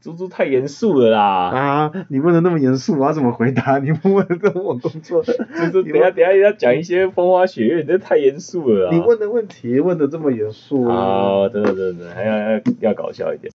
猪猪太严肃了啦。啊，你问的那么严肃，我要怎么回答？你问的这么我工作，猪猪，等下等下要讲一些风花雪月，你这太严肃了啦。你问的问题问的这么严肃，好，真的真的，还要要要搞笑一点。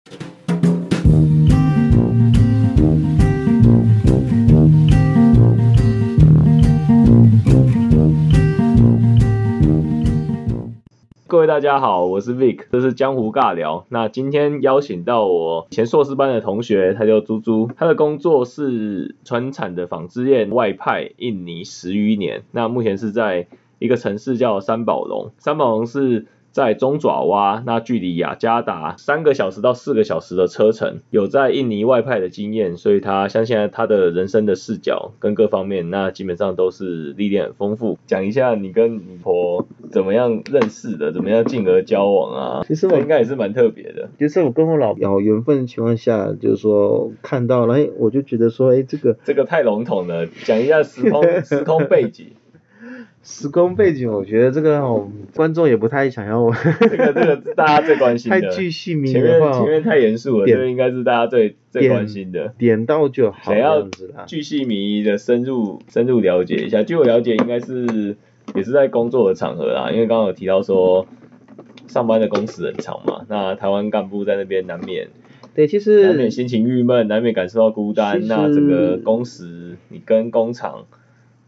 各位大家好，我是 Vic，这是江湖尬聊。那今天邀请到我前硕士班的同学，他叫猪猪，他的工作是船产的纺织业外派印尼十余年。那目前是在一个城市叫三宝龙，三宝龙是在中爪哇，那距离雅加达三个小时到四个小时的车程，有在印尼外派的经验，所以他相信他的人生的视角跟各方面，那基本上都是历练很丰富。讲一下你跟你婆怎么样认识的，怎么样进而交往啊？其实我这应该也是蛮特别的。就是我跟我老有缘分的情况下，就是说看到了，哎，我就觉得说，哎，这个这个太笼统了，讲一下时空 时空背景。时空背景，我觉得这个哦，观众也不太想要，这个这个是大家最关心的。太巨细迷前面遗的话前面太严肃了，这个应该是大家最最关心的。点到就好，这想要样子啦。巨细迷的深入深入了解一下。据我了解，应该是也是在工作的场合啦，因为刚刚有提到说上班的工时很长嘛，那台湾干部在那边难免对，其实难免心情郁闷，难免感受到孤单。那这个工时，你跟工厂、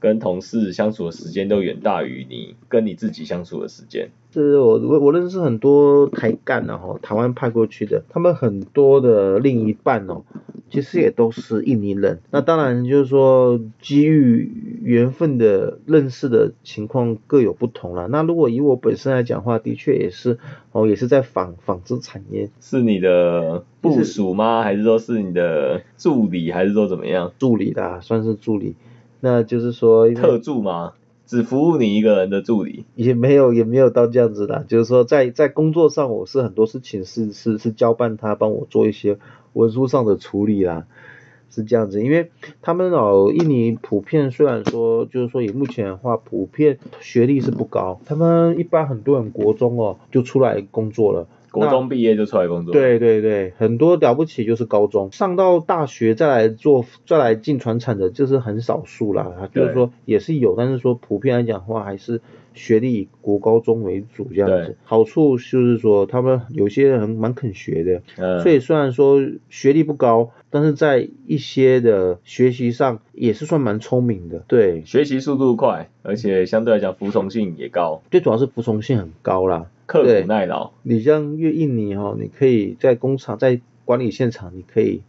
跟同事相处的时间都远大于你跟你自己相处的时间。是我我我认识很多台干然后台湾派过去的，他们很多的另一半哦，其实也都是印尼人。那当然就是说机遇缘分的认识的情况各有不同啦。那如果以我本身来讲的话，的确也是哦，也是在纺纺织产业是你的部署吗？还是说是你的助理？还是说怎么样？助理啦，算是助理。那就是说，特助吗？只服务你一个人的助理？也没有也没有到这样子的，就是说在在工作上，我是很多事情是是是交办他帮我做一些文书上的处理啦，是这样子。因为他们哦，印尼普遍虽然说就是说以目前的话，普遍学历是不高，他们一般很多人国中哦就出来工作了。国中毕业就出来工作？对对对，很多了不起就是高中上到大学再来做再来进船产的，就是很少数啦。就是说也是有，但是说普遍来讲的话，还是学历以国高中为主这样子。好处就是说他们有些人蛮肯学的，嗯，所以虽然说学历不高，但是在一些的学习上也是算蛮聪明的。对，学习速度快，而且相对来讲服从性也高，最主要是服从性很高啦。刻苦耐劳，你像越印尼哈、你可以在工厂在管理现场，你可以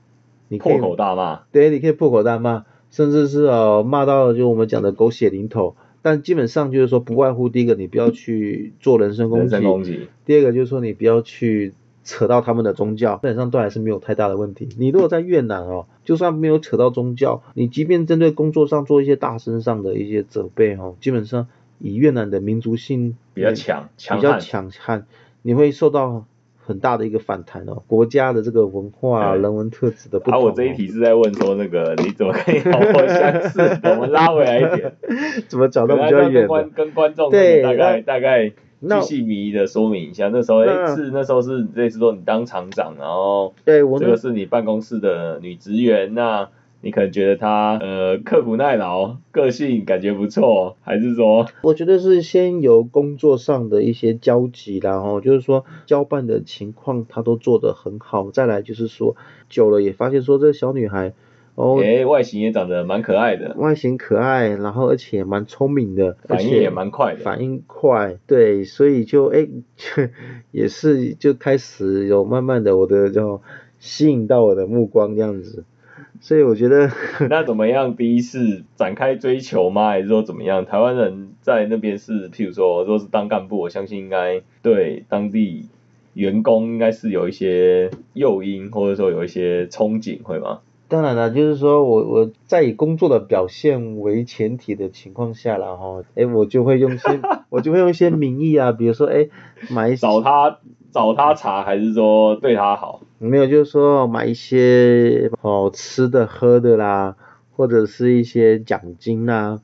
你可以破口大骂。对，你可以破口大骂，甚至是呃骂到就我们讲的狗血淋头。但基本上就是说，不外乎第一个，你不要去做人身攻击；人身攻击，第二个就是说，你不要去扯到他们的宗教，基本上都还是没有太大的问题。你如果在越南哦，就算没有扯到宗教，你即便针对工作上做一些大身上的一些责备哦，基本上以越南的民族性比较强，强比较，强悍，你会受到很大的一个反弹哦。国家的这个文化、对人文特质的不啊，同、哦。我这一题是在问说那个你怎么跟你老婆相似？我们拉回来一点，怎么找到比较远的？观跟观众对大概大概细靡遗的说明一下。那时候哎那是那时候是类似说你当厂长，然后对我这个是你办公室的女职员，那你可能觉得她呃刻苦耐劳，个性感觉不错，还是说？我觉得是先由工作上的一些交集啦，然后就是说交办的情况他都做得很好，再来就是说久了也发现说这个小女孩哦哎、外形也长得蛮可爱的，外形可爱，然后而且蛮聪明的，反应也蛮快的。反应快，对，所以就哎 也是就开始有慢慢的我的就吸引到我的目光这样子，所以我觉得 那怎么样？第一是展开追求吗？还是说怎么样？台湾人在那边是，譬如说，如果是当干部，我相信应该对当地员工应该是有一些诱因，或者说有一些憧憬，会吗？当然了，就是说我我在以工作的表现为前提的情况下然后，哎，我就会用一些 我就会用一些名义啊，比如说哎买一些找他找他茬，还是说对他好？没有，就是说买一些好吃的喝的啦，或者是一些奖金啦，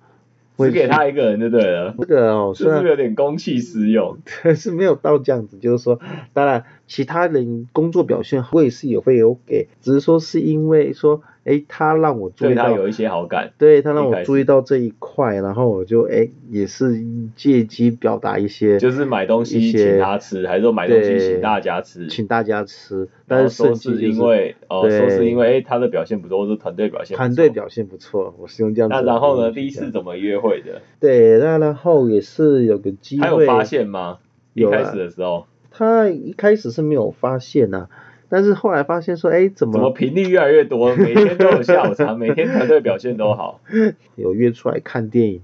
只给他一个人就对了。这个哦，是不是有点公器私用？是没有到这样子，就是说，当然其他人工作表现我也是也会有给，只是说是因为说。哎，他让我注意到，对他有一些好感，对他让我注意到这一块，然后我就哎，也是借机表达一些，就是买东西请他吃，还是说买东西请大家吃，请大家吃，但是说是因为哦，说是因为哎他的表现不错，或是团队表现，团队表现不错，我是用这样。那然后呢？第一次怎么约会的？对，那然后也是有个机会，他有发现吗？一开始的时候，他一开始是没有发现呐。但是后来发现说，哎，怎么怎么频率越来越多，每天都有下午茶，每天团队表现都好，有约出来看电影，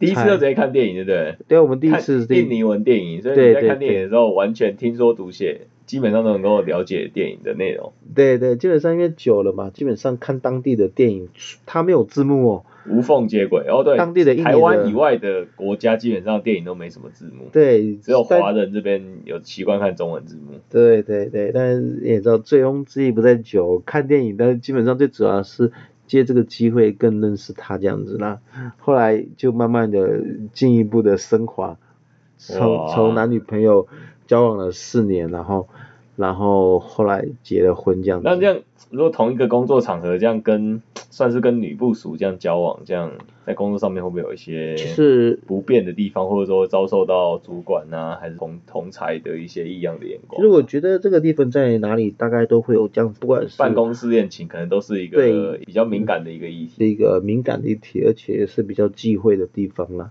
第一次就直接看电影，对不对？对，我们第一次印尼文电影，所以你在看电影的时候，完全听说读写，基本上都能够了解电影的内容。对对，基本上因为久了嘛，基本上看当地的电影，它没有字幕哦。无缝接轨哦，对，当地的台湾以外的国家基本上电影都没什么字幕，对，只有华人这边有习惯看中文字幕。对对对，但是也知道醉翁之意不在酒，看电影，但是基本上最主要是借这个机会更认识他这样子那。后来就慢慢的进一步的升华，从从男女朋友交往了四年，然后然后后来结了婚这样子。那这样。如果同一个工作场合这样跟算是跟女部属这样交往，这样在工作上面会不会有一些是不便的地方，或者说遭受到主管啊还是同同才的一些异样的眼光？其实我觉得这个地方在哪里大概都会有这样，不管是办公室恋情，可能都是一个比较敏感的一个议题，是一个敏感的议题，而且是比较忌讳的地方啦。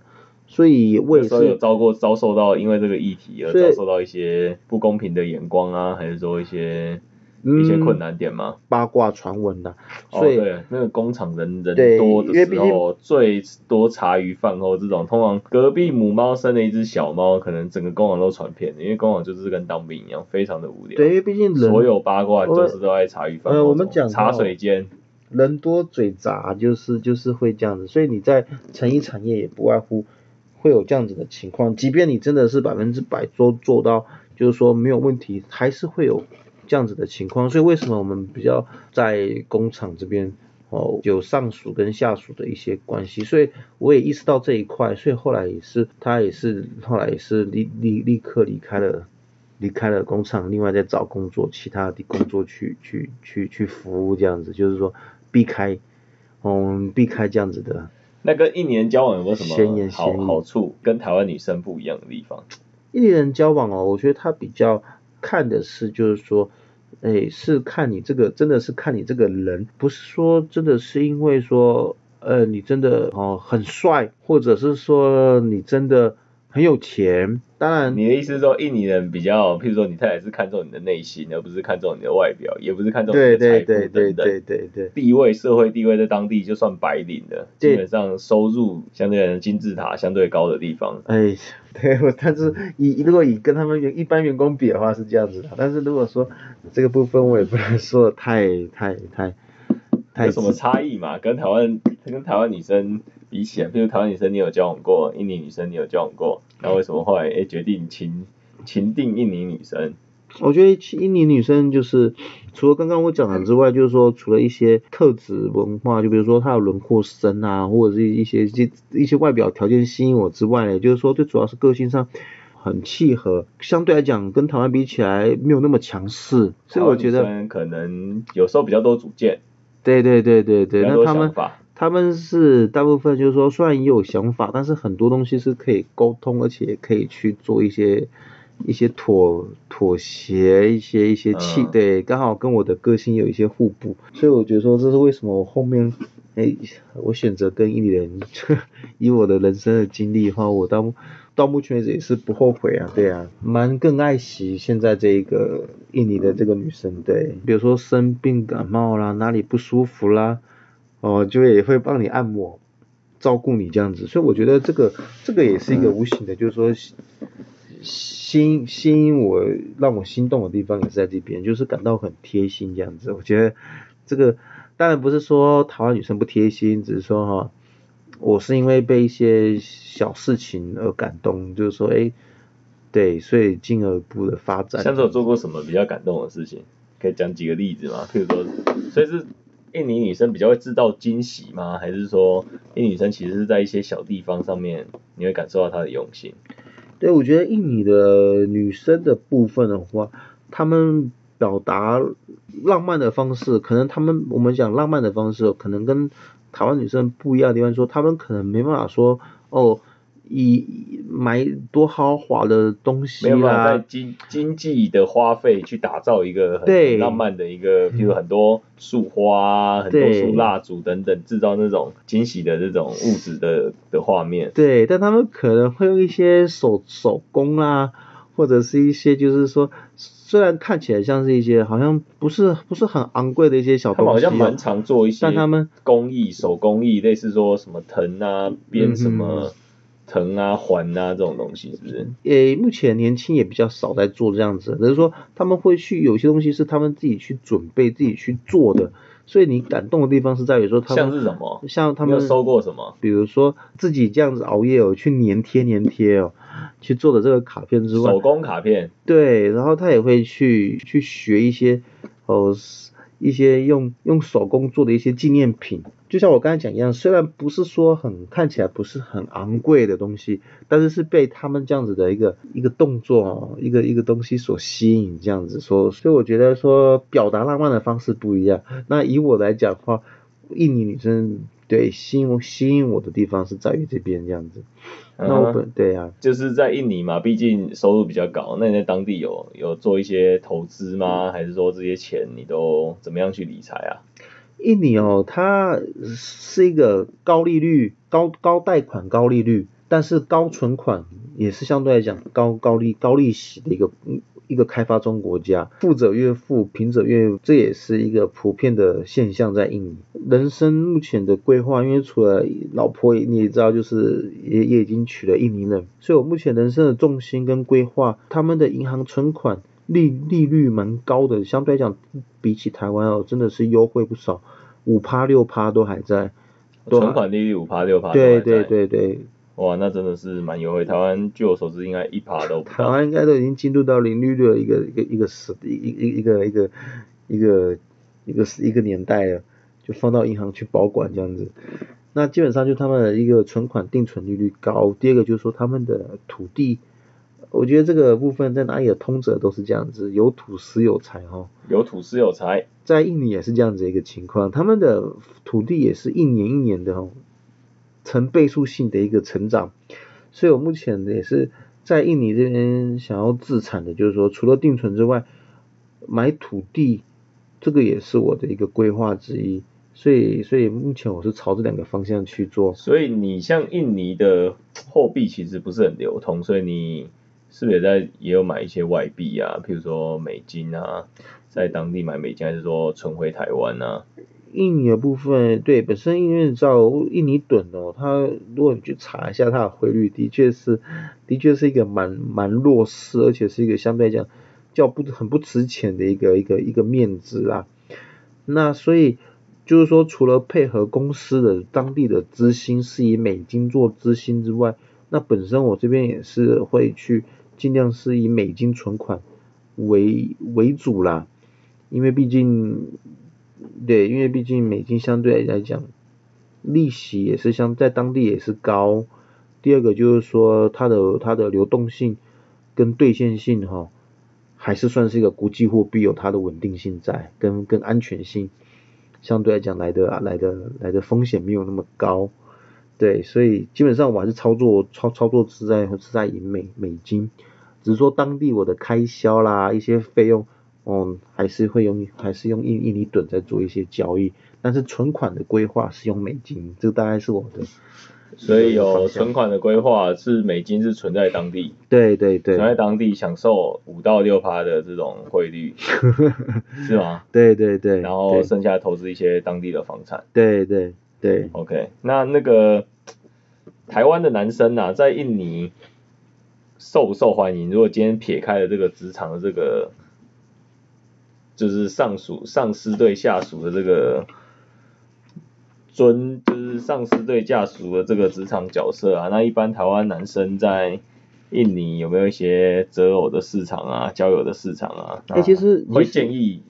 所以为什么有遭过遭受到因为这个议题而遭受到一些不公平的眼光啊，还是说一些？一些困难点吗？八卦传闻的，所以对那个工厂人人多的时候，最多茶余饭后这种，通常隔壁母猫生了一只小猫，可能整个工厂都传遍了，因为工厂就是跟当兵一样，非常的无聊。对，因为毕竟所有八卦就是都在茶余饭后。我们讲茶水间，人多嘴杂，就是就是会这样子，所以你在成衣产业也不外乎会有这样子的情况，即便你真的是百分之百做做到，就是说没有问题，还是会有。这样子的情况，所以为什么我们比较在工厂这边哦有上属跟下属的一些关系，所以我也意识到这一块，所以后来也是他也是后来也是立立立刻离开了离开了工厂，另外再找工作其他的工作去去去去服务这样子，就是说避开嗯避开这样子的。那跟印尼人交往有没有什么好好处？跟台湾女生不一样的地方？印尼人交往哦，我觉得他比较看的是就是说。哎，是看你这个，真的是看你这个人，不是说真的是因为说，呃，你真的哦很帅，或者是说你真的很有钱。当然，你的意思是说，印尼人比较，譬如说你太太是看重你的内心，而不是看重你的外表，也不是看重你的财富等等。对对对对对地位、社会地位在当地就算白领的，基本上收入相对来说金字塔相对高的地方。哎，对，但是以如果以跟他们员一般员工比的话是这样子的，但是如果说这个部分我也不能说太太太太有什么差异嘛？跟台湾跟台湾女生。比起来，比如台湾女生你有交往过，印尼女生你有交往过，那为什么后来诶决定情情定印尼女生？我觉得印尼女生就是除了刚刚我讲的之外，就是说除了一些特质文化，就比如说她的轮廓深啊，或者是一些一一些外表条件吸引我之外呢，就是说最主要是个性上很契合，相对来讲跟台湾比起来没有那么强势，所以我觉得可能有时候比较多主见。对对对对对，那他们。他们是大部分就是说，虽然也有想法，但是很多东西是可以沟通，而且也可以去做一些一些妥妥协，一些一些气，对，刚好跟我的个性有一些互补，所以我觉得说这是为什么我后面，哎，我选择跟印尼人，以我的人生的经历的话，我到到目前为止也是不后悔啊，对啊，蛮更爱惜现在这个印尼的这个女生，对，比如说生病感冒啦，哪里不舒服啦。哦，就也会帮你按摩，照顾你这样子，所以我觉得这个这个也是一个无形的，就是说心吸引我让我心动的地方也是在这边，就是感到很贴心这样子。我觉得这个当然不是说台湾女生不贴心，只是说哈，我是因为被一些小事情而感动，就是说哎，对，所以进而步的发展。像是有做过什么比较感动的事情，可以讲几个例子吗？譬如说，所以是。印尼女生比较会制造惊喜吗？还是说印尼女生其实是在一些小地方上面，你会感受到她的用心？对，我觉得印尼的女生的部分的话，她们表达浪漫的方式，可能她们我们讲浪漫的方式，可能跟台湾女生不一样的地方，说她们可能没办法说哦。以买多豪华的东西没有办法在经经济的花费去打造一个很浪漫的一个，比如很多束花、很多束蜡烛等等，制造那种惊喜的这种物质的的画面。对，但他们可能会用一些手手工啊，或者是一些就是说，虽然看起来像是一些好像不是不是很昂贵的一些小东西，好像蛮常做一些，但他们工艺手工艺，类似说什么藤啊，编什么。藤啊环啊这种东西是不是？诶，目前年轻也比较少在做这样子，只是说他们会去有些东西是他们自己去准备、自己去做的，所以你感动的地方是在于说他们像是什么？像他们收过什么？比如说自己这样子熬夜哦，去粘贴粘贴哦，去做的这个卡片之外，手工卡片。对，然后他也会去去学一些哦。一些用用手工做的一些纪念品，就像我刚才讲一样，虽然不是说很看起来不是很昂贵的东西，但是是被他们这样子的一个一个动作哦，一个一个东西所吸引，这样子说，所以我觉得说表达浪漫的方式不一样。那以我来讲的话，印尼女生对吸引吸引我的地方是在于这边这样子。那我本对啊，就是在印尼嘛，毕竟收入比较高。那你在当地有有做一些投资吗？还是说这些钱你都怎么样去理财啊？印尼哦，它是一个高利率、高高贷款、高利率，但是高存款也是相对来讲高高利高利息的一个。一个开发中国家，富者越富，贫者越，这也是一个普遍的现象在印尼。人生目前的规划，因为除了老婆，你也知道，就是也也已经娶了印尼人，所以我目前人生的重心跟规划，他们的银行存款利利率蛮高的，相对来讲，比起台湾哦，真的是优惠不少，五趴六趴都还在。存款利率五趴六趴。对对对对。哇，那真的是蛮优惠。台湾据我所知，应该一趴都不台湾应该都已经进入到零利率的一个一个一个时一一一个一个一个一个一个年代了，就放到银行去保管这样子。那基本上就他们的一个存款定存利率高。第二个就是说他们的土地，我觉得这个部分在哪里的通者都是这样子，有土司有财哈。有土司有财，在印尼也是这样子一个情况，他们的土地也是一年一年的哦。成倍数性的一个成长，所以我目前也是在印尼这边想要自产的，就是说除了定存之外，买土地这个也是我的一个规划之一，所以所以目前我是朝这两个方向去做。所以你像印尼的货币其实不是很流通，所以你是不是也在也有买一些外币啊？譬如说美金啊，在当地买美金，还是说存回台湾啊？印尼的部分，对本身因为照印尼盾哦，它如果你去查一下它的汇率，的确是，的确是一个蛮蛮弱势，而且是一个相对来讲较不很不值钱的一个一个一个面值啦。那所以就是说，除了配合公司的当地的资薪是以美金做资薪之外，那本身我这边也是会去尽量是以美金存款为为主啦，因为毕竟。对，因为毕竟美金相对来讲，利息也是相在当地也是高。第二个就是说它的它的流动性跟兑现性哈，还是算是一个国际货币有它的稳定性在，跟跟安全性相对来讲来的来的来的风险没有那么高。对，所以基本上我还是操作操操作是在是在以美美金，只是说当地我的开销啦一些费用。嗯，还是会用，还是用印印尼盾在做一些交易，但是存款的规划是用美金，这个大概是我的。所以有存款的规划是美金是存在当地。对对对。存在当地享受五到六趴的这种汇率，是吗？对对对。然后剩下投资一些当地的房产。对对对。OK，那那个台湾的男生啊，在印尼受不受欢迎？如果今天撇开了这个职场的这个。就是上属上司对下属的这个尊，就是上司对下属的这个职场角色啊。那一般台湾男生在印尼有没有一些择偶的市场啊、交友的市场啊？哎，其实会建议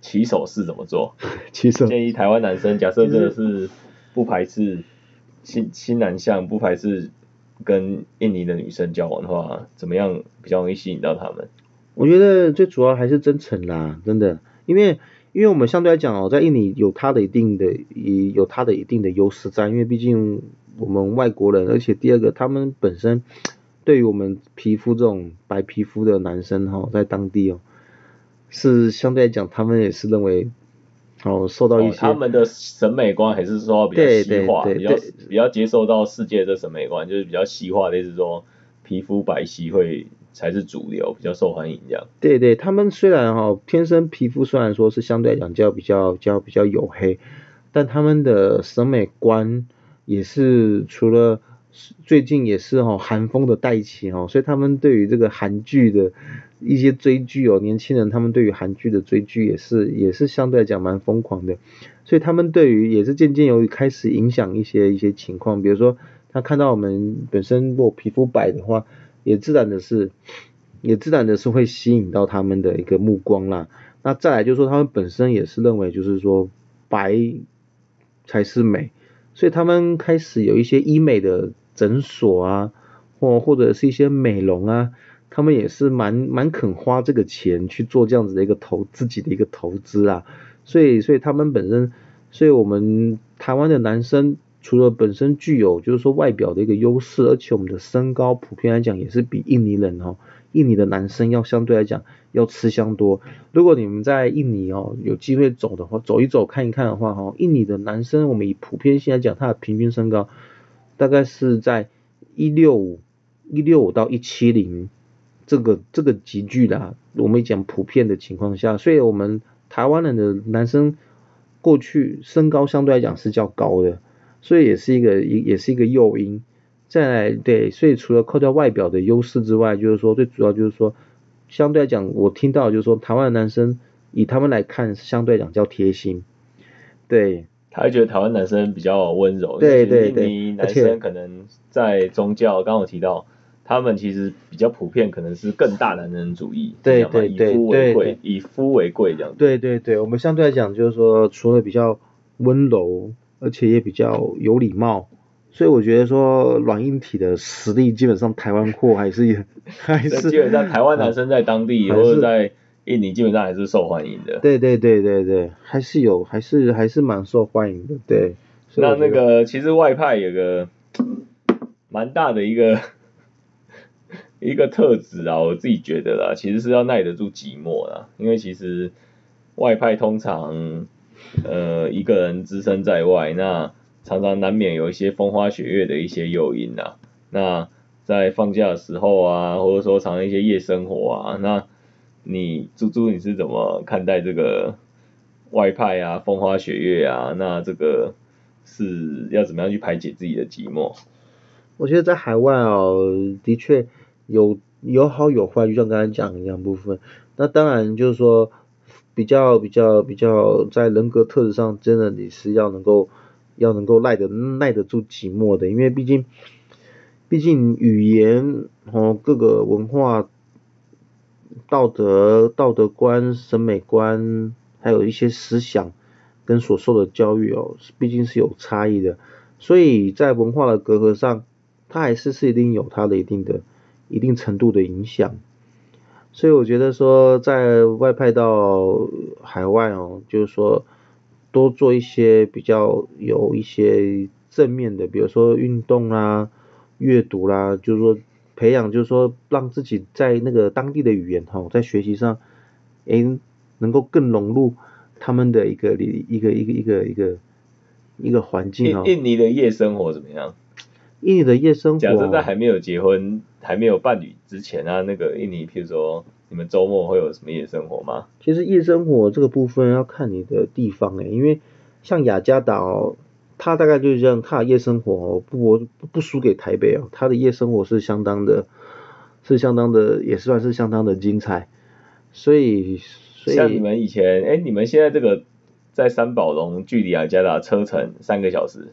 起手是怎么做？骑手建议台湾男生，假设真的是不排斥新新南向，不排斥跟印尼的女生交往的话，怎么样比较容易吸引到他们？我觉得最主要还是真诚啦，真的，因为因为我们相对来讲哦，在印尼有它的一定的也有它的一定的优势在，因为毕竟我们外国人，而且第二个他们本身对于我们皮肤这种白皮肤的男生哈、在当地哦，是相对来讲他们也是认为哦受到一哦些、他们的审美观还是说比较对西化，比较比较接受到世界的审美观，就是比较西化，类似说皮肤白皙会才是主流，比较受欢迎这样。对对，他们虽然哈、天生皮肤虽然说是相对来讲较比较较比较黝黑，但他们的审美观也是除了最近也是哈、韩风的带起哦，所以他们对于这个韩剧的一些追剧哦，年轻人他们对于韩剧的追剧也是也是相对来讲蛮疯狂的，所以他们对于也是渐渐有开始影响一些一些情况，比如说他看到我们本身如果皮肤白的话，也自然的是。也自然的是会吸引到他们的一个目光啦。那再来就是说，他们本身也是认为就是说白才是美，所以他们开始有一些医美的诊所啊，或或者是一些美容啊，他们也是蛮蛮肯花这个钱去做这样子的一个投自己的一个投资啊。所以所以他们本身，所以我们台湾的男生。除了本身具有就是说外表的一个优势，而且我们的身高普遍来讲也是比印尼人哦，印尼的男生要相对来讲要吃香多。如果你们在印尼哦有机会走的话，走一走看一看的话哈，印尼的男生我们以普遍性来讲，他的平均身高大概是在一六五一六五到一七零这个这个集距的，我们讲普遍的情况下，所以我们台湾人的男生过去身高相对来讲是较高的。所以也是一个也也是一个诱因，再来对，所以除了扣掉外表的优势之外，就是说最主要就是说，相对来讲，我听到就是说台湾的男生以他们来看，相对来讲较贴心，对，他会觉得台湾男生比较温柔，对对对印尼男生可能在宗教，刚刚有提到，他们其实比较普遍，可能是更大男人主义，对对对以夫为对贵，以夫为贵这样子。对对对，我们相对来讲就是说，除了比较温柔，而且也比较有礼貌。所以我觉得说软硬体的实力，基本上台湾货还是还那是基本上台湾男生在当地或者在印尼，基本上还是受欢迎的。对对对对对，还是有，还是还是蛮受欢迎的，对。那那个其实外派有个蛮大的一个 一个特质啊，我自己觉得啦，其实是要耐得住寂寞啦，因为其实外派通常呃一个人只身在外，那常常难免有一些风花雪月的一些诱因啊。那在放假的时候啊，或者说常常一些夜生活啊，那你猪猪你是怎么看待这个外派啊、风花雪月啊？那这个是要怎么样去排解自己的寂寞？我觉得在海外哦，的确有有好有坏，就像刚才讲一样部分。那当然就是说，比较比较比较在人格特质上，真的你是要能够要能够耐得耐得住寂寞的，因为毕竟毕竟语言哦各个文化、道德道德观、审美观，还有一些思想跟所受的教育哦，毕竟是有差异的。所以在文化的隔阂上，它还是是一定有它的一定的一定程度的影响。所以我觉得说，在外派到海外哦，就是说多做一些比较有一些正面的，比如说运动啦、阅读啦，就是说培养，就是说让自己在那个当地的语言哈，在学习上，诶，能够更融入他们的一个一个一个一个一个一个环境哦印。印尼的夜生活怎么样？印尼的夜生活，假设在还没有结婚、还没有伴侣之前啊，那个印尼，譬如说你们周末会有什么夜生活吗？其实夜生活这个部分要看你的地方诶，因为像雅加达哦，它大概就是这样，他的夜生活哦不不不输给台北哦，他的夜生活是相当的，是相当的，也算是相当的精彩，所以所以像你们以前，哎，你们现在这个在三宝龙距离雅加达车程三个小时，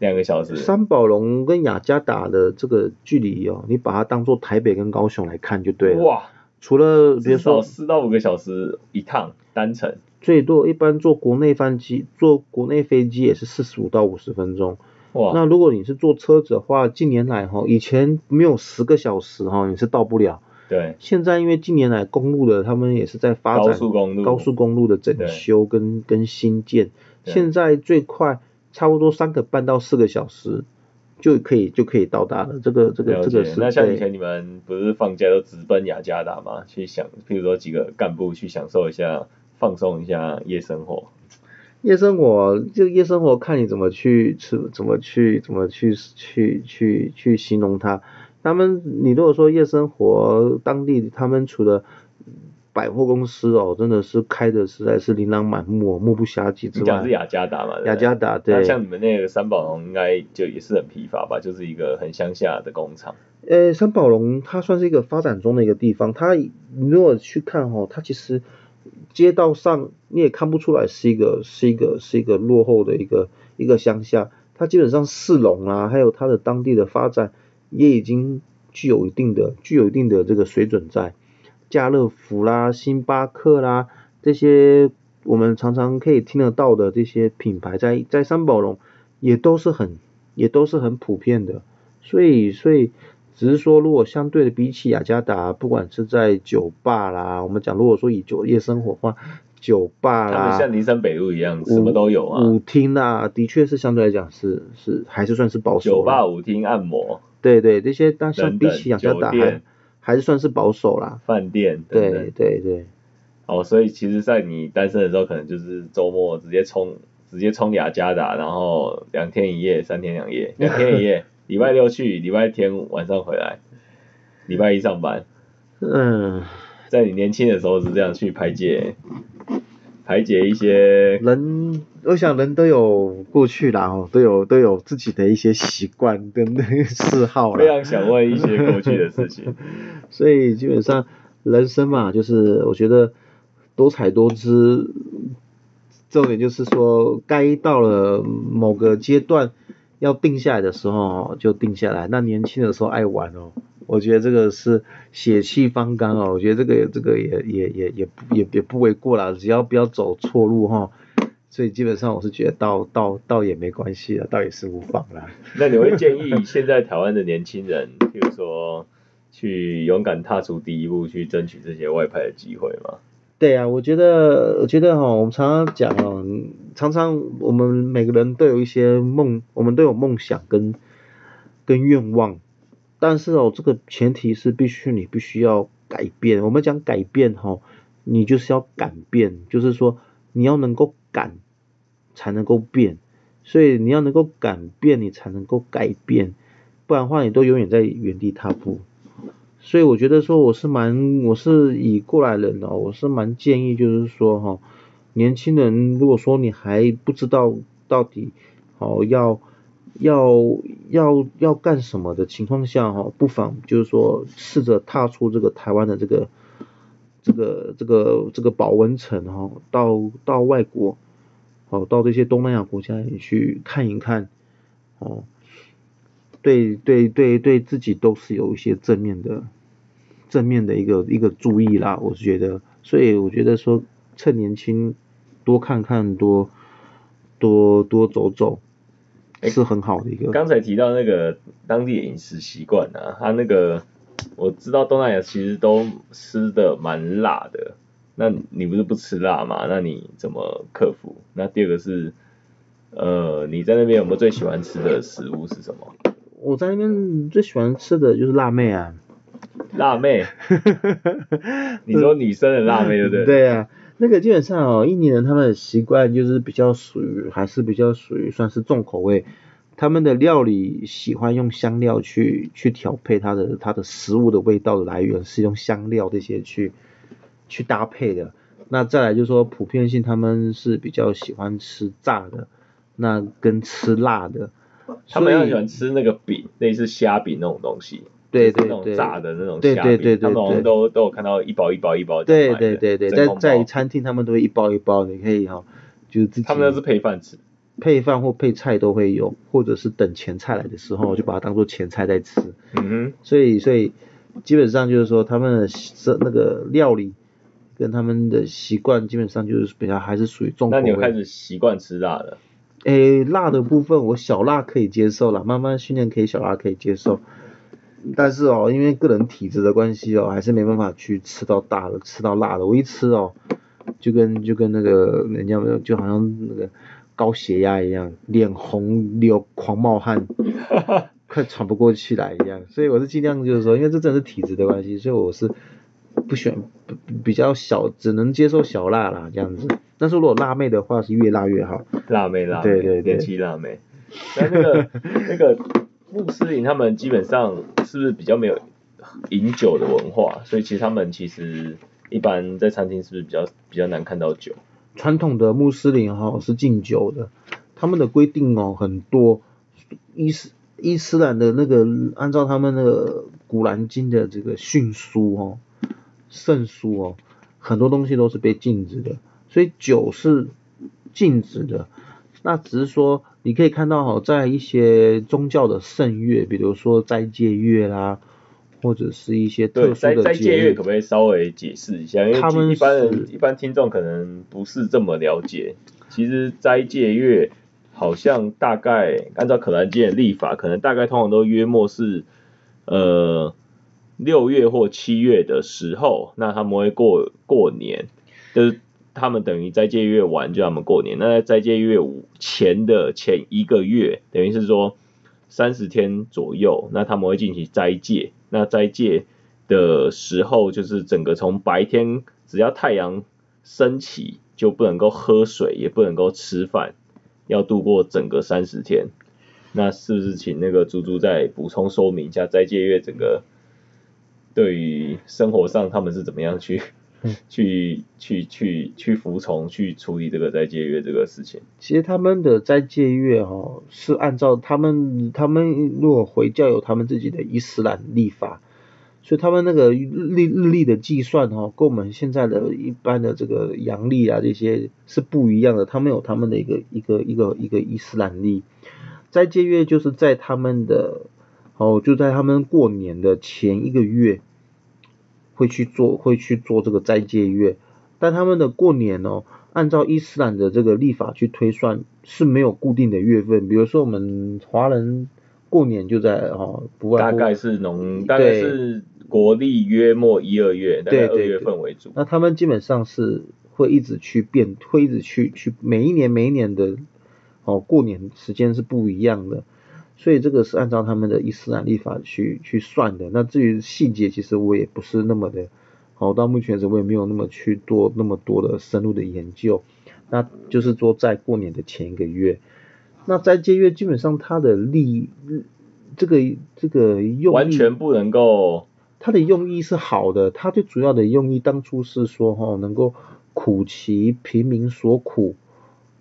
两个小时，三宝龙跟雅加达的这个距离哦，你把它当做台北跟高雄来看就对了。哇，除了比如说四到五个小时一趟单程，最多一般坐国内飞机，坐国内飞机也是四十五到五十分钟。哇，那如果你是坐车子的话，近年来哈，以前没有十个小时哈，你是到不了。对，现在因为近年来公路的他们也是在发展高速公路，高速公路的整修跟跟新建，现在最快差不多三个半到四个小时就可以就可以到达了。这个这个这个是解那像以前你们不是放假都直奔雅加达吗？去享，譬如说几个干部去享受一下，放松一下夜生活。夜生活，就夜生活看你怎么去吃，怎么去怎么去去去去形容它。他们，你如果说夜生活，当地他们除了百货公司哦，真的是开的实在是琳琅满目哦，目不暇接之外你讲是，雅加达嘛？雅加达那对，像你们那个三宝龙应该就也是很疲乏吧？就是一个很乡下的工厂。呃，三宝龙它算是一个发展中的一个地方，它你如果去看哦，它其实街道上你也看不出来是一个是一个是一个落后的一个一个乡下，它基本上市容啊，还有它的当地的发展也已经具有一定的具有一定的这个水准在，家乐福啦、星巴克啦这些我们常常可以听得到的这些品牌在在三宝龙也都是很也都是很普遍的，所以所以只是说，如果相对的比起雅加达，不管是在酒吧啦，我们讲如果说以酒夜生活的话，酒吧他们啦，像林森北路一样，什么都有啊。舞厅啦，的确是相对来讲是是还是算是保守。酒吧、舞厅、按摩、对对，这些但相比起雅加达还还是算是保守啦。饭店等对等。对对，哦，所以其实，在你单身的时候，可能就是周末直接冲，直接冲雅加达，然后两天一夜、三天两夜，两天一夜，礼拜六去，礼拜天晚上回来，礼拜一上班。嗯，在你年轻的时候是这样去排解，排解一些人我想人都有过去啦哦，都有都有自己的一些习惯跟那个嗜好啦。非常想问一些过去的事情。所以基本上人生嘛，就是我觉得多彩多姿，重点就是说，该到了某个阶段要定下来的时候就定下来。那年轻的时候爱玩哦，我觉得这个是血气方刚哦，我觉得这个这个也也也也不也也不为过啦，只要不要走错路哈。所以基本上我是觉得倒倒倒也没关系了，倒也是无妨啦。那你会建议现在台湾的年轻人，譬如说，去勇敢踏出第一步，去争取这些外派的机会吗？对啊，我觉得，我觉得哈，我们常常讲哦，常常我们每个人都有一些梦，我们都有梦想跟跟愿望，但是哦，这个前提是必须你必须要改变。我们讲改变哈，你就是要改变，就是说你要能够敢，才能够变，所以你要能够改变，你才能够改变，不然的话你都永远在原地踏步。所以我觉得说我是蛮，我是以过来人的，我是蛮建议就是说哈，年轻人如果说你还不知道到底哦要要要要干什么的情况下哈，不妨就是说试着踏出这个台湾的这个这个这个这个保温层哈，到到外国哦，到这些东南亚国家里去看一看哦。对对对对自己都是有一些正面的正面的一个一个注意啦，我是觉得，所以我觉得说趁年轻多看看多多多走走是很好的一个。刚才提到那个当地的饮食习惯啊，他那个我知道东南亚其实都吃的蛮辣的，那你不是不吃辣嘛？那你怎么克服？那第二个是，呃，你在那边有没有最喜欢吃的食物是什么？我在那边最喜欢吃的就是辣妹啊。辣妹，你说女生的辣妹对不对？对啊，那个基本上哦，印尼人他们的习惯就是比较属于还是比较属于算是重口味，他们的料理喜欢用香料去去调配它的它的食物的味道的来源是用香料这些去去搭配的。那再来就是说普遍性他们是比较喜欢吃炸的，那跟吃辣的，他们要喜欢吃那个饼，类似虾饼那种东西。对对对炸的那种对虾饼，对对对他们好像对都都有看到一包一包一包对对对在在包餐厅他们都会一包一包，你可以哈、就是自己他们那是配饭吃。配饭或配菜都会有，或者是等前菜来的时候就把它当做前菜在吃。嗯哼，所以所以基本上就是说他们的这那个料理跟他们的习惯基本上就是比较还是属于重口味。那你有开始习惯吃辣的？诶，辣的部分我小辣可以接受了，慢慢训练可以小辣可以接受。但是哦，因为个人体质的关系哦，还是没办法去吃到大的，吃到辣的。我一吃哦，就跟就跟那个人家就好像那个高血压一样，脸红流狂冒汗，快喘不过气来一样。所以我是尽量就是说，因为这真的是体质的关系，所以我是不喜欢比较小，只能接受小辣啦这样子。但是如果辣妹的话，是越辣越好。辣妹辣妹，对对对年轻辣妹。那那个那个穆斯林他们基本上是不是比较没有饮酒的文化？所以其实他们其实一般在餐厅是不是比较比较难看到酒？传统的穆斯林哈是禁酒的，他们的规定哦很多，伊斯伊斯兰的那个按照他们那个古兰经的这个训书哦，圣书哦，很多东西都是被禁止的，所以酒是禁止的。那只是说你可以看到哈，在一些宗教的圣月，比如说斋戒月啦，或者是一些特殊的斋戒月可不可以稍微解释一下？因为他们一般人一般听众可能不是这么了解。其实斋戒月好像大概按照可兰经的历法，可能大概通常都约莫是呃六月或七月的时候，那他们会过过年，就是他们等于斋戒月完就他们过年。那在斋戒月五前的前一个月，等于是说三十天左右，那他们会进行斋戒。那斋戒的时候，就是整个从白天只要太阳升起，就不能够喝水，也不能够吃饭，要度过整个三十天。那是不是请那个猪猪再补充说明一下斋戒月整个对于生活上他们是怎么样去、嗯去去去去服从去处理这个斋戒月这个事情？其实他们的斋戒月哦、是按照他们他们如果回教有他们自己的伊斯兰历法，所以他们那个日日历的计算哦、跟我们现在的一般的这个阳历啊这些是不一样的，他们有他们的一个一个一个一个伊斯兰历。斋戒月就是在他们的哦，就在他们过年的前一个月会去做会去做这个斋戒月，但他们的过年哦，按照伊斯兰的这个历法去推算是没有固定的月份，比如说我们华人过年就在哦，不外大概是农，大概是国历约莫一二月，大概二月对对对份为主。那他们基本上是会一直去变，会一直去去每一年每一年的哦过年时间是不一样的，所以这个是按照他们的伊斯兰历法去去算的。那至于细节，其实我也不是那么的，好，到目前为止我也没有那么去做那么多的深入的研究。那就是说在过年的前一个月，那斋戒月基本上它的利这个这个用意完全不能够它的用意是好的，它最主要的用意当初是说哈、能够苦其平民所苦，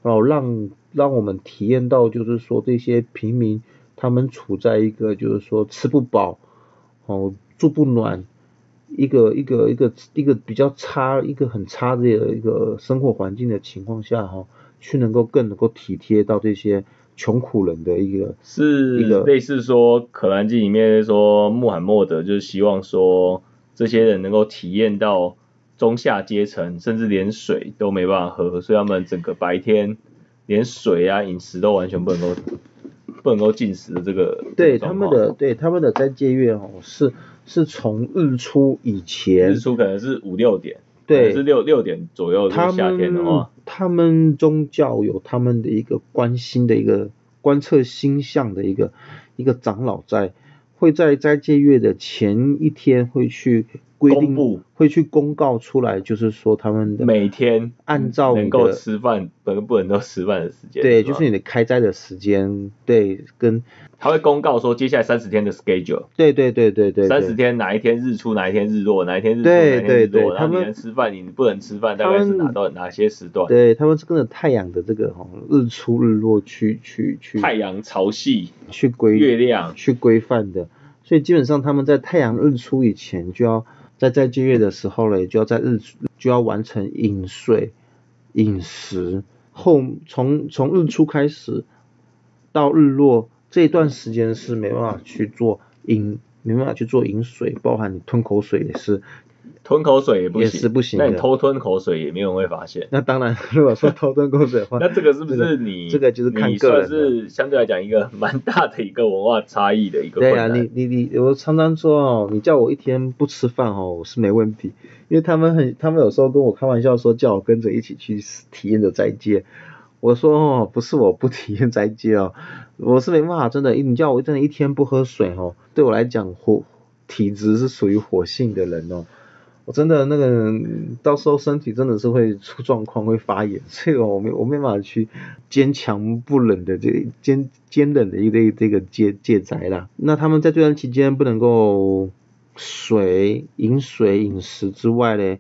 然后让让我们体验到就是说这些平民他们处在一个就是说吃不饱，哦住不暖，一个一个一个一个比较差一个很差的一个生活环境的情况下哈、去能够更能够体贴到这些穷苦人的一个是一个类似说《可兰经》里面说穆罕默德就是希望说这些人能够体验到中下阶层，甚至连水都没办法喝，所以他们整个白天连水啊饮食都完全不能够不能够进食的这个对他们的对他们的斋戒月哦，是是从日出以前。日，出可能是五六点，对。是六六点左右，他是夏天的们话，他们宗教有他们的一个关心的一个观测星象的一个一个长老在，会在斋戒月的前一天会去规定公布，会去公告出来，就是说他们的每天按照能够吃饭，不能不能够吃饭的时间，对，就是你的开斋的时间，对，跟他会公告说接下来三十天的 schedule。对对对对对三十，天哪一天日出，哪一天日落，哪一天日出，对哪一天日落，对对然后你他们能吃饭，你不能吃饭，大概是哪到哪些时段？对他们是跟着太阳的这个哦日出日落去去去。太阳潮汐、去规月亮，去规范的，所以基本上他们在太阳日出以前就要在斋戒月的时候嘞，就要在日就要完成饮水、饮食，后从从日出开始到日落这一段时间是没办法去做饮，没办法去做饮水，包含你吞口水也是。吞口水也不也行，是不行那你偷吞口水也没有人会发现。那当然，如果说偷吞口水的话，那这个是不这个是你这个就是看个人的是相对来讲一个蛮大的一个文化差异的一个对啊，你你你，我常常说哦，你叫我一天不吃饭哦，我是没问题，因为他们很，他们有时候跟我开玩笑说，叫我跟着一起去体验的斋戒。我说哦，不是我不体验斋戒哦，我是没办法，真的，你叫我真的一天不喝水哦，对我来讲火体质是属于火性的人哦，我真的那个到时候身体真的是会出状况，会发炎，所 以我没我没办法去坚强不冷的这坚坚忍的一个这个戒戒宅啦。那他们在这段期间不能够水饮水饮食之外呢，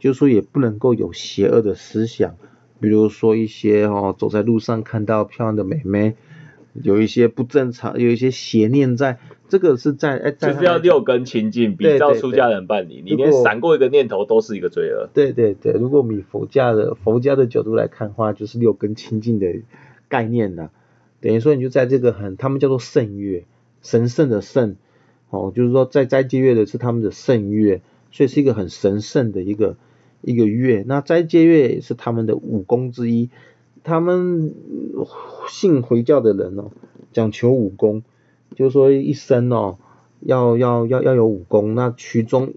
就是说也不能够有邪恶的思想，比如说一些哦走在路上看到漂亮的美眉。有一些不正常，有一些邪念在，这个是在哎，在就是要六根清净，比照出家人办理。你连闪过一个念头都是一个罪恶。对对对，如果我们以佛家的佛家的角度来看的话，就是六根清净的概念啦。等于说你就在这个很，他们叫做圣月，神圣的圣，哦，就是说在斋戒月的是他们的圣月，所以是一个很神圣的一个一个月。那斋戒月是他们的武功之一，他们呃信回教的人哦，讲求武功，就是说一生哦要要要要有五功，那其中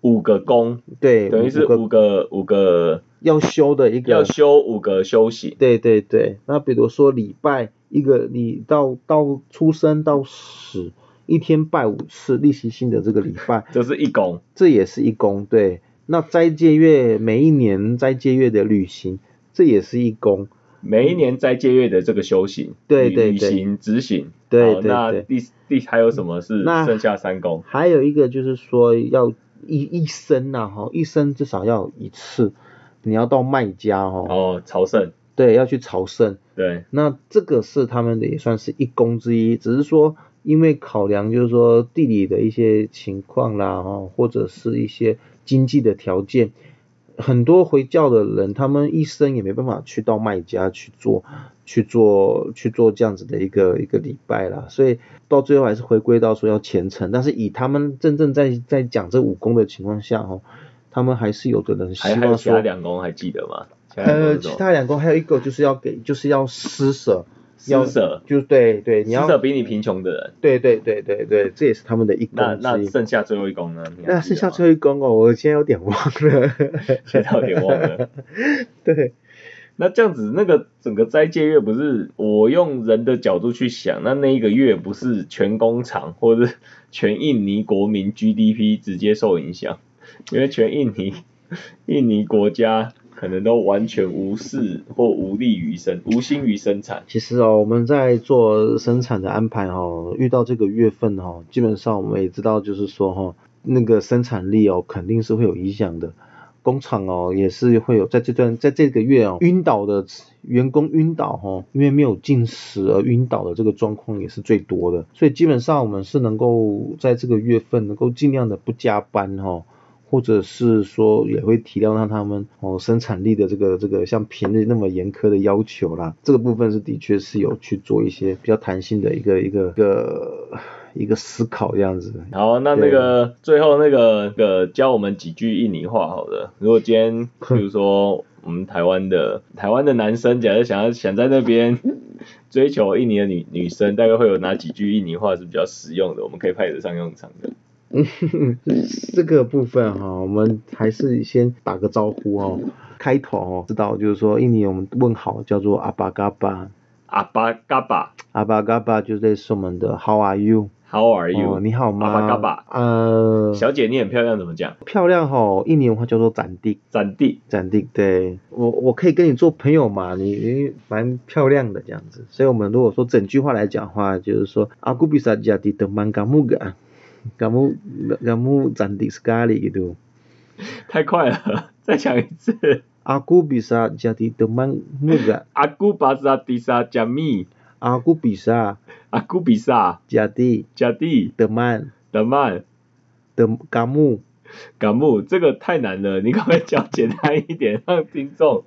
五个功，对等于是五个五个要修的一个要修五个修行。对对对，那比如说礼拜一个你到到出生到死，一天拜五次，例行性的这个礼拜，这是一功，这也是一功。对，那斋戒月每一年斋戒月的旅行，这也是一功。每一年斋戒月的这个修行，对对对旅旅行执行。好对对对那第第还有什么是那剩下三公？还有一个就是说要一一生呐、哈，一生至少要一次，你要到麦家哈、哦，朝圣，对，要去朝圣。对，那这个是他们的也算是一公之一，只是说因为考量就是说地理的一些情况啦，哦，或者是一些经济的条件，很多回教的人他们一生也没办法去到麦家去做去做去做这样子的一个一个礼拜啦，所以到最后还是回归到说要虔诚，但是以他们真正在在讲这武功的情况下哦，他们还是有的人希还还有其他望说。两功还记得吗？呃，其他两功还有一个就是要给，就是要施舍，要施舍，就对对，你施要舍比你贫穷的人。对对对对对，这也是他们的一那功之一。那剩下最后一功呢？那剩下最后一功哦，我现在有点忘了。现在有点忘了。对，那这样子，那个整个斋戒月不是我用人的角度去想，那那一个月不是全工厂或者是 全印尼国民 GDP 直接受影响，因为全印尼印尼国家可能都完全无视或无力于生，无心于生产。其实哦，我们在做生产的安排哦，遇到这个月份哦，基本上我们也知道，就是说哈、哦，那个生产力哦，肯定是会有影响的。工厂哦，也是会有在这段在这个月哦，晕倒的员工晕倒哦，因为没有进食而晕倒的这个状况也是最多的。所以基本上我们是能够在这个月份能够尽量的不加班哦。或者是说也会体谅到他们哦生产力的这个这个像平日那么严苛的要求啦，这个部分是的确是有去做一些比较弹性的一个一个一个一个思考这样子。好，那那个最后那个个教我们几句印尼话好了。如果今天比如说我们台湾的台湾的男生，假如想要想在那边 追求印尼的女女生，大概会有哪几句印尼话是比较实用的，我们可以派得上用场的。嗯，这个部分哈、哦，我们还是先打个招呼哦。开头哦，知道就是说印尼我们问好叫做阿巴嘎巴，阿巴嘎巴阿巴嘎巴就类似我们的 How are you？，How are you？、哦，你好吗？阿巴嘎巴，呃，小姐你很漂亮，怎么讲？漂亮哈、哦，印尼文话叫做展地。展地，展地，对我我可以跟你做朋友嘛，你你蛮漂亮的这样子，所以我们如果说整句话来讲话，就是说阿古比萨加蒂德曼嘎木嘎，嘎木嘎木展地是咖喱的，太快了，再讲一次。阿古比萨加蒂德曼木嘎，阿古巴萨迪萨加密，阿 感木这个太难了，你可不可以讲简单一点，让听众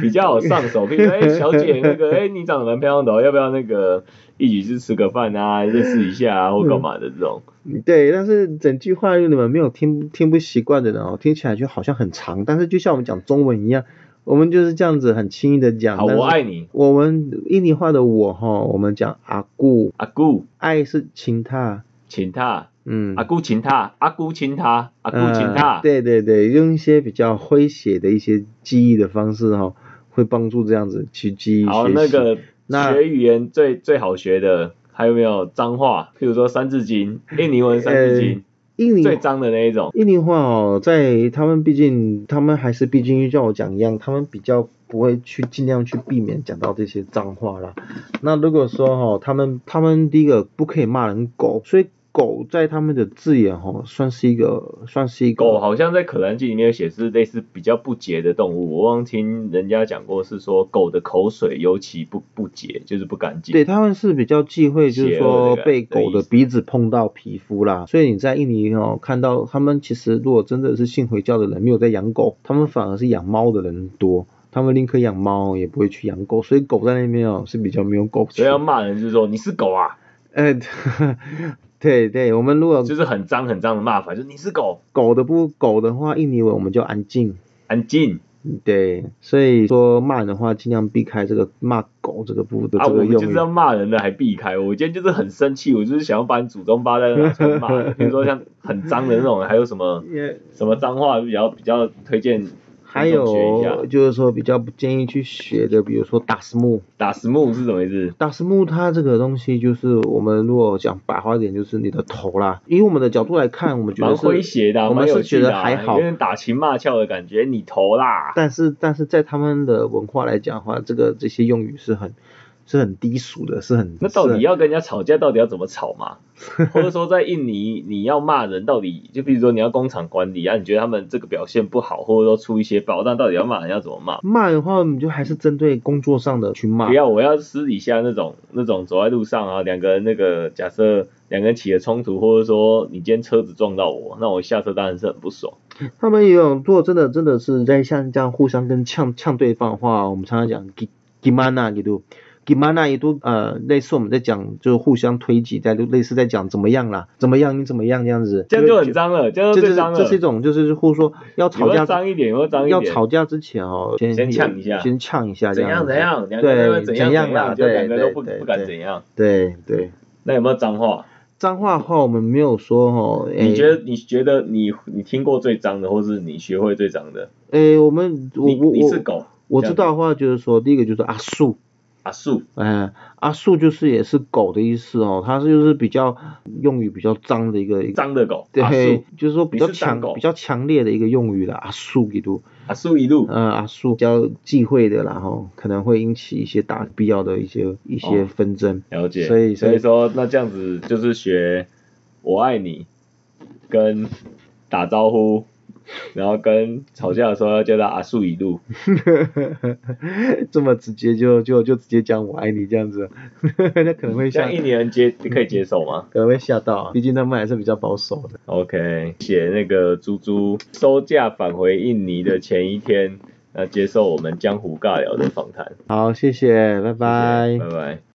比较好上手？比如说，哎、小姐，那个，哎、你长得蛮漂亮的、哦，要不要那个一起去吃个饭啊，认识一下啊，或干嘛的这种？对，但是整句话你们没有听听不习惯的人哦，听起来就好像很长，但是就像我们讲中文一样，我们就是这样子很轻易的讲。好，我爱你，我们印尼话的我哈，我们讲阿姑，阿姑，爱是亲他，亲他，嗯，阿姑请他，阿姑请他，阿姑请呃他。对对对，用一些比较诙谐的一些记忆的方式哈，会帮助这样子去记忆好，那个那学语言最最好学的，还有没有脏话？譬如说《三字经》，印尼文《三字经》印尼最脏的那一种。印尼话哦，在他们毕竟他们还是毕竟像我讲一样，他们比较不会去尽量去避免讲到这些脏话啦。那如果说哈、他们他们第一个不可以骂人狗，所以狗在他们的字眼哦、算是一个算是一个狗好像在《可兰经》里面有写是类似比较不洁的动物，我忘听人家讲过是说狗的口水尤其不不洁，就是不干净。对，他们是比较忌讳，就是说被狗的鼻子碰到皮肤啦。所以你在印尼哦看到他们其实如果真的是信回教的人没有在养狗，他们反而是养猫的人多。他们宁可养猫也不会去养狗，所以狗在那边哦是比较没有狗所以要权。骂人就是说你是狗啊，呃，对对，我们如果就是很脏很脏的骂法，就是你是狗，狗的不狗的话，印尼文我们就安静。安静对，所以说骂人的话，尽量避开这个骂狗这个部的啊！我们就是。要骂人的还避开，我今天就是很生气，我就是想要把你祖宗八代都拿出来骂，比如说像很脏的那种，还有什么 什么脏话比较比较推荐还有就是说比较不建议去学的，比如说打实木。打实木是什么？意思？打实木它这个东西就是我们如果讲白话一点，就是你的头啦。以我们的角度来看，我们觉得是诙谐的啊、我们是觉、得还好有。点打情骂俏的感觉，你头啦。但是但是在他们的文化来讲的话，这个这些用语是很是很低俗的，是很那到底要跟人家吵架，到底要怎么吵嘛？或者说在印尼，你要骂人，到底就比如说你要工厂管理啊，你觉得他们这个表现不好，或者说出一些包，但到底要骂人要怎么骂？骂的话，我们就还是针对工作上的去骂不。要，我要私底下那种那种走在路上啊，两个人那个假设两个人起了冲突，或者说你今天车子撞到我，那我下车当然是很不爽。他们也有，如果真的真的是在像这样互相跟呛呛对方的话，我们常常讲 gi gimana gitu。Gimana 也都呃类似我们在讲就是互相推挤，在类似在讲怎么样啦，怎么样你怎么样这样子，这样就很脏了，这样这就是。这是一种就是互说要吵架脏一点？有脏一点？要吵架之前哦，先先呛一下先呛一下这怎样怎样？两个人对怎样怎样啦，对两个都不对不敢怎样。对对，那有没有脏话？脏话的话我们没有说哦，诶你觉得你觉得你你听过最脏的，或是你学会最脏的？诶我们我我我你是狗，我知道的话就是说第一个就是阿树。阿树，嗯，阿树就是也是狗的意思哦，它是就是比较用语比较脏的一个，脏的狗，对树，，就是说比较强比较强烈的一个用语啦，阿树一路，阿树一路。嗯，阿树比较忌讳的啦，吼，可能会引起一些大必要的一些一些哦纷争，了解，所以所以说那这样子就是学我爱你，跟打招呼，然后跟吵架的时候要叫他阿树一路，这么直接就就就直接讲我爱你这样子，那可能会像印尼人接可以接受吗 可能会吓到啊，毕竟他们还是比较保守的。？OK，写那个猪猪收假返回印尼的前一天，那接受我们江湖尬聊的访谈，好，谢谢，拜谢谢拜。拜拜。